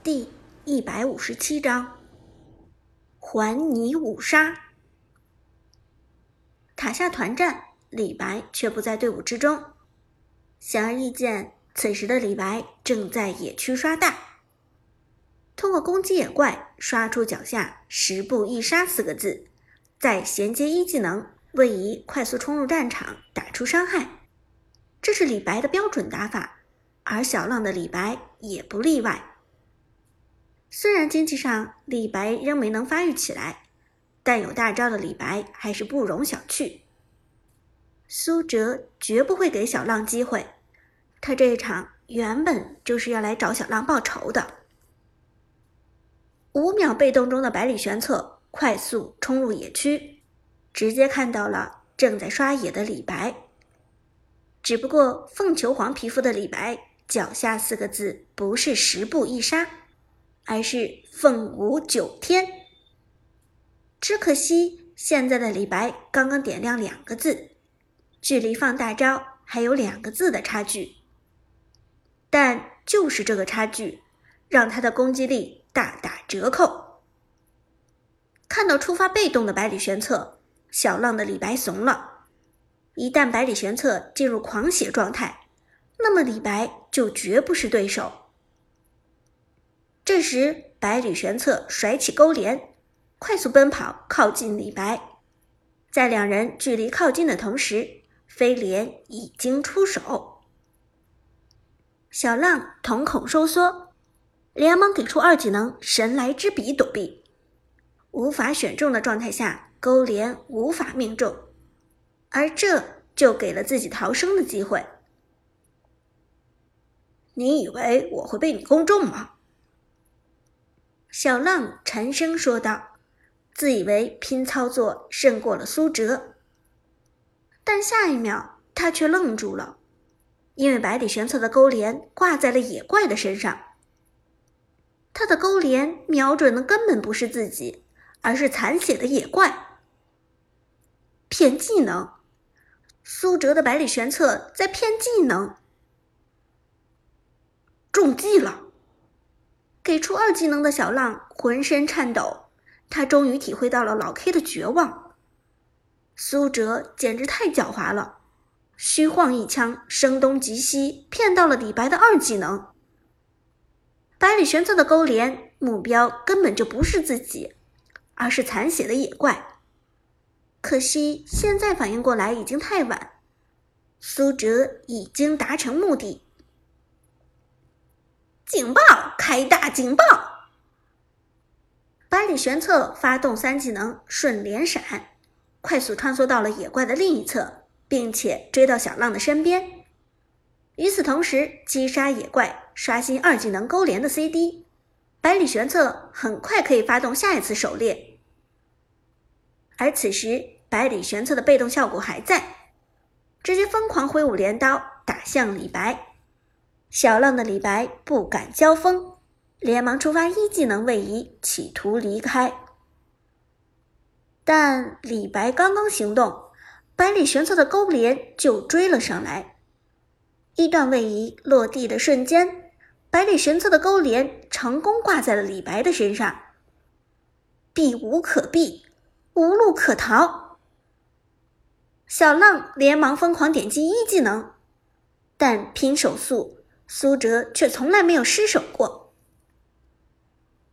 第一百五十七章，还你五杀。塔下团战，李白却不在队伍之中。显而易见，此时的李白正在野区刷大，通过攻击野怪刷出脚下“十步一杀”四个字，再衔接一技能位移，快速冲入战场，打出伤害。这是李白的标准打法，而小浪的李白也不例外。虽然经济上李白仍没能发育起来，但有大招的李白还是不容小觑。苏哲绝不会给小浪机会，他这一场原本就是要来找小浪报仇的。五秒被动中的百里玄策快速冲入野区，直接看到了正在刷野的李白。只不过凤求凰皮肤的李白脚下四个字不是十步一杀。而是凤舞九天，只可惜现在的李白刚刚点亮两个字，距离放大招还有两个字的差距。但就是这个差距，让他的攻击力大打折扣。看到出发被动的百里玄策，小浪的李白怂了。一旦百里玄策进入狂血状态，那么李白就绝不是对手。这时，百里玄策甩起钩镰，快速奔跑，靠近李白。在两人距离靠近的同时，飞廉已经出手。小浪瞳孔收缩，连忙给出二技能神来之笔躲避。无法选中的状态下，钩镰无法命中，而这就给了自己逃生的机会。你以为我会被你攻中吗？小浪沉声说道，自以为拼操作胜过了苏哲，但下一秒他却愣住了，因为百里玄策的钩镰挂在了野怪的身上。他的钩镰瞄准的根本不是自己，而是残血的野怪。骗技能，苏哲的百里玄策在骗技能，中计了。给出二技能的小浪浑身颤抖，他终于体会到了老 K 的绝望。苏哲简直太狡猾了，虚晃一枪，声东击西，骗到了李白的二技能。百里玄策的勾连目标根本就不是自己，而是残血的野怪。可惜现在反应过来已经太晚，苏哲已经达成目的。警报！开大警报！百里玄策发动三技能瞬连闪，快速穿梭到了野怪的另一侧，并且追到小浪的身边。与此同时，击杀野怪，刷新二技能勾连的 CD。百里玄策很快可以发动下一次狩猎。而此时，百里玄策的被动效果还在，直接疯狂挥舞镰刀打向李白。小浪的李白不敢交锋，连忙触发一技能位移，企图离开。但李白刚刚行动，百里玄策的勾连就追了上来。一段位移落地的瞬间，百里玄策的勾连成功挂在了李白的身上。避无可避，无路可逃。小浪连忙疯狂点击一技能，但拼手速。苏哲却从来没有失手过。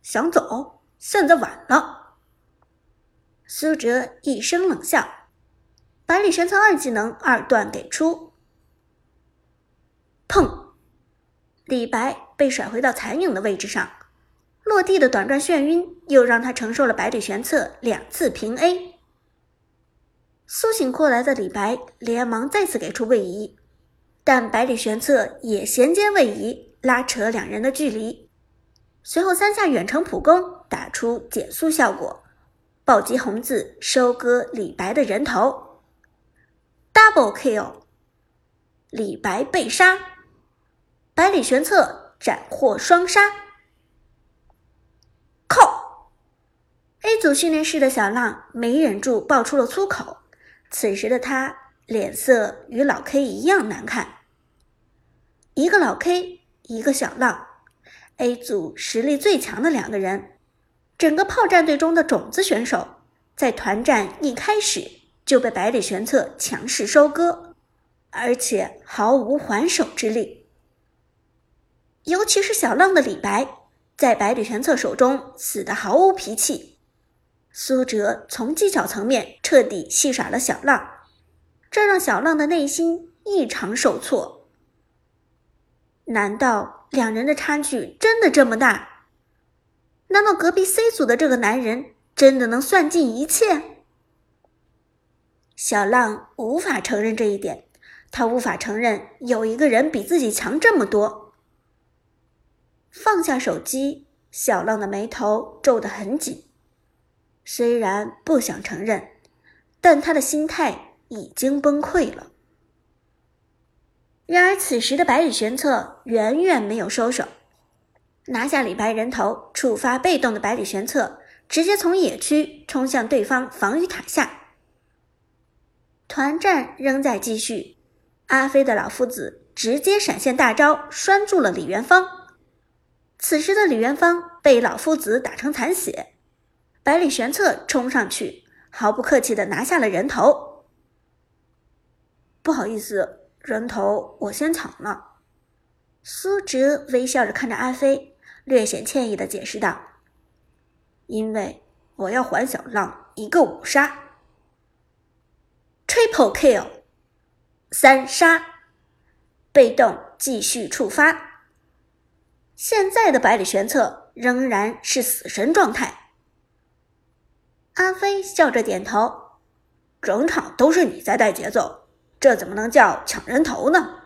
想走，现在晚了。苏哲一声冷笑，百里玄策二技能二段给出，砰！李白被甩回到残影的位置上，落地的短暂眩晕又让他承受了百里玄策两次平 A。苏醒过来的李白连忙再次给出位移。但百里玄策也衔接位移，拉扯两人的距离。随后三下远程普攻，打出减速效果，暴击红字收割李白的人头。Double kill，李白被杀，百里玄策斩获双杀。靠！A 组训练室的小浪没忍住爆出了粗口，此时的他脸色与老 K 一样难看。一个老 K，一个小浪 A 组实力最强的两个人，整个炮战队中的种子选手，在团战一开始就被百里玄策强势收割，而且毫无还手之力。尤其是小浪的李白，在百里玄策手中死得毫无脾气。苏哲从技巧层面彻底戏耍了小浪，这让小浪的内心异常受挫。难道两人的差距真的这么大？难道隔壁 C 组的这个男人真的能算尽一切？小浪无法承认这一点，他无法承认有一个人比自己强这么多。放下手机，小浪的眉头皱得很紧。虽然不想承认，但他的心态已经崩溃了。然而，此时的百里玄策远远没有收手，拿下李白人头，触发被动的百里玄策直接从野区冲向对方防御塔下。团战仍在继续，阿飞的老夫子直接闪现大招拴住了李元芳。此时的李元芳被老夫子打成残血，百里玄策冲上去，毫不客气的拿下了人头。不好意思，人头我先抢了。苏哲微笑着看着阿飞，略显歉意的解释道：“因为我要还小浪一个五杀。” Triple kill，三杀，被动继续触发。现在的百里玄策仍然是死神状态。阿飞笑着点头：“整场都是你在带节奏，这怎么能叫抢人头呢？”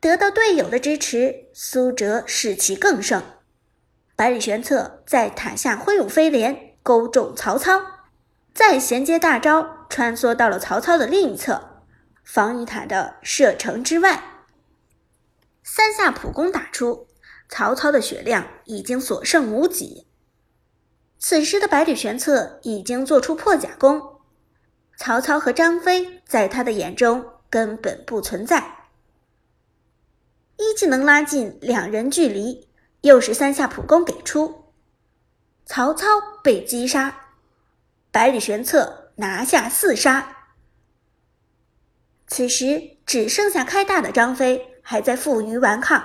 得到队友的支持，苏哲士气更盛。百里玄策在塔下挥舞飞镰，勾中曹操，再衔接大招，穿梭到了曹操的另一侧，防御塔的射程之外。三下普攻打出，曹操的血量已经所剩无几。此时的百里玄策已经做出破甲攻，曹操和张飞在他的眼中根本不存在。一技能拉近两人距离，又是三下普攻给出，曹操被击杀，百里玄策拿下四杀。此时只剩下开大的张飞。还在负隅顽抗，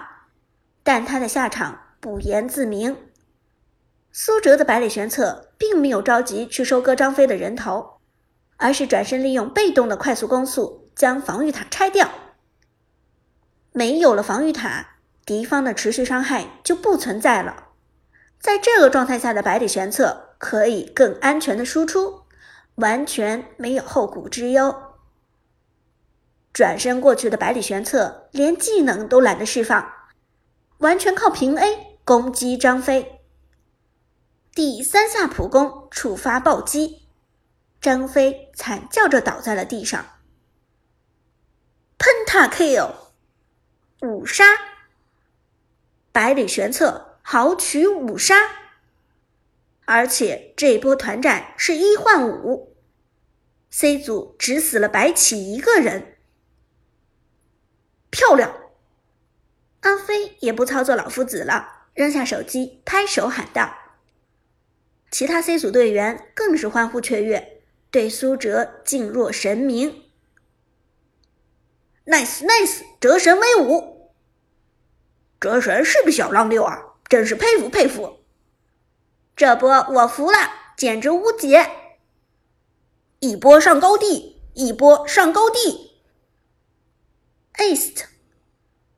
但他的下场不言自明。苏哲的百里玄策并没有着急去收割张飞的人头，而是转身利用被动的快速攻速将防御塔拆掉。没有了防御塔，敌方的持续伤害就不存在了。在这个状态下的百里玄策可以更安全的输出，完全没有后顾之忧。转身过去的百里玄策连技能都懒得释放，完全靠平 A 攻击张飞。第三下普攻触发暴击，张飞惨叫着倒在了地上。Pentakill，五杀，百里玄策豪取五杀，而且这波团战是一换五，C 组只死了白起一个人。漂亮！阿飞也不操作老夫子了，扔下手机，拍手喊道。其他 C 组队员更是欢呼雀跃，对苏哲敬若神明。Nice Nice，折神威武！折神是个小浪六啊，真是佩服佩服！这波我服了，简直无解！一波上高地，一波上高地！East，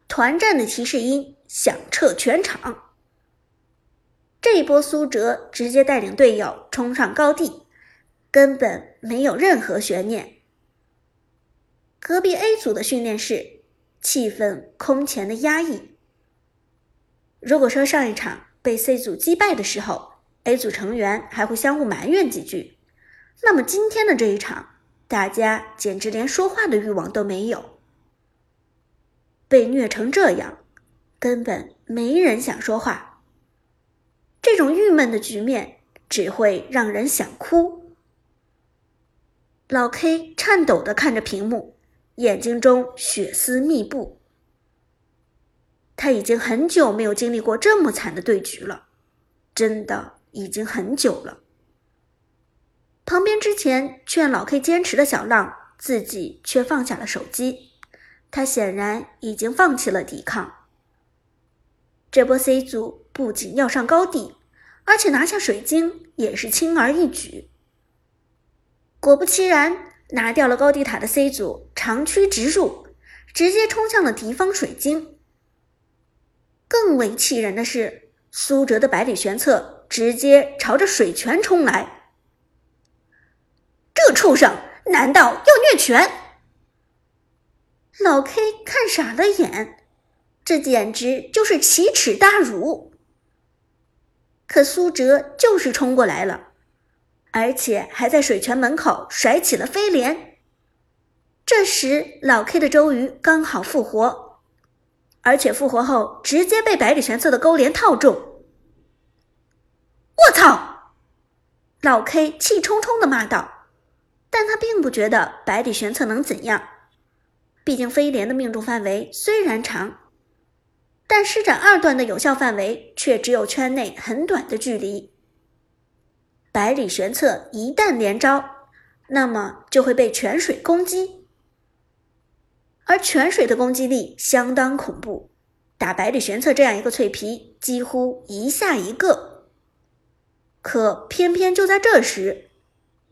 团战的提示音响彻全场。这一波苏哲直接带领队友冲上高地，根本没有任何悬念。隔壁 A 组的训练室气氛空前的压抑。如果说上一场被 C 组击败的时候，A 组成员还会相互埋怨几句，那么今天的这一场，大家简直连说话的欲望都没有。被虐成这样，根本没人想说话。这种郁闷的局面只会让人想哭。老 K 颤抖的看着屏幕，眼睛中血丝密布。他已经很久没有经历过这么惨的对局了，真的已经很久了。旁边之前劝老 K 坚持的小浪，自己却放下了手机。他显然已经放弃了抵抗。这波 C 组不仅要上高地，而且拿下水晶也是轻而易举。果不其然，拿掉了高地塔的 C 组长驱直入，直接冲向了敌方水晶。更为气人的是，苏哲的百里玄策直接朝着水泉冲来。这畜生难道要虐泉？老 K 看傻了眼，这简直就是奇耻大辱。可苏哲就是冲过来了，而且还在水泉门口甩起了飞镰。这时，老 K 的周瑜刚好复活，而且复活后直接被百里玄策的勾连套中。我操！老 K 气冲冲的骂道，但他并不觉得百里玄策能怎样。毕竟飞镰的命中范围虽然长，但施展二段的有效范围却只有圈内很短的距离。百里玄策一旦连招，那么就会被泉水攻击，而泉水的攻击力相当恐怖，打百里玄策这样一个脆皮几乎一下一个。可偏偏就在这时，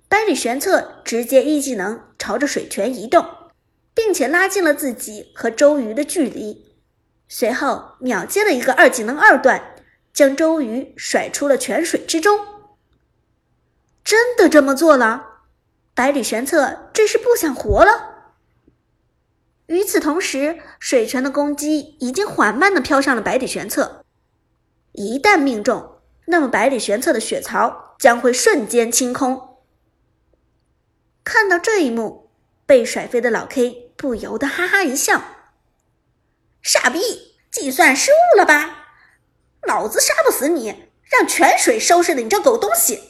百里玄策直接一技能朝着水泉移动。并且拉近了自己和周瑜的距离，随后秒接了一个二技能二段，将周瑜甩出了泉水之中。真的这么做了？百里玄策这是不想活了？与此同时，水泉的攻击已经缓慢的飘上了百里玄策，一旦命中，那么百里玄策的血槽将会瞬间清空。看到这一幕，被甩飞的老 K。不由得哈哈一笑：“傻逼，计算失误了吧？老子杀不死你，让泉水收拾了你这狗东西！”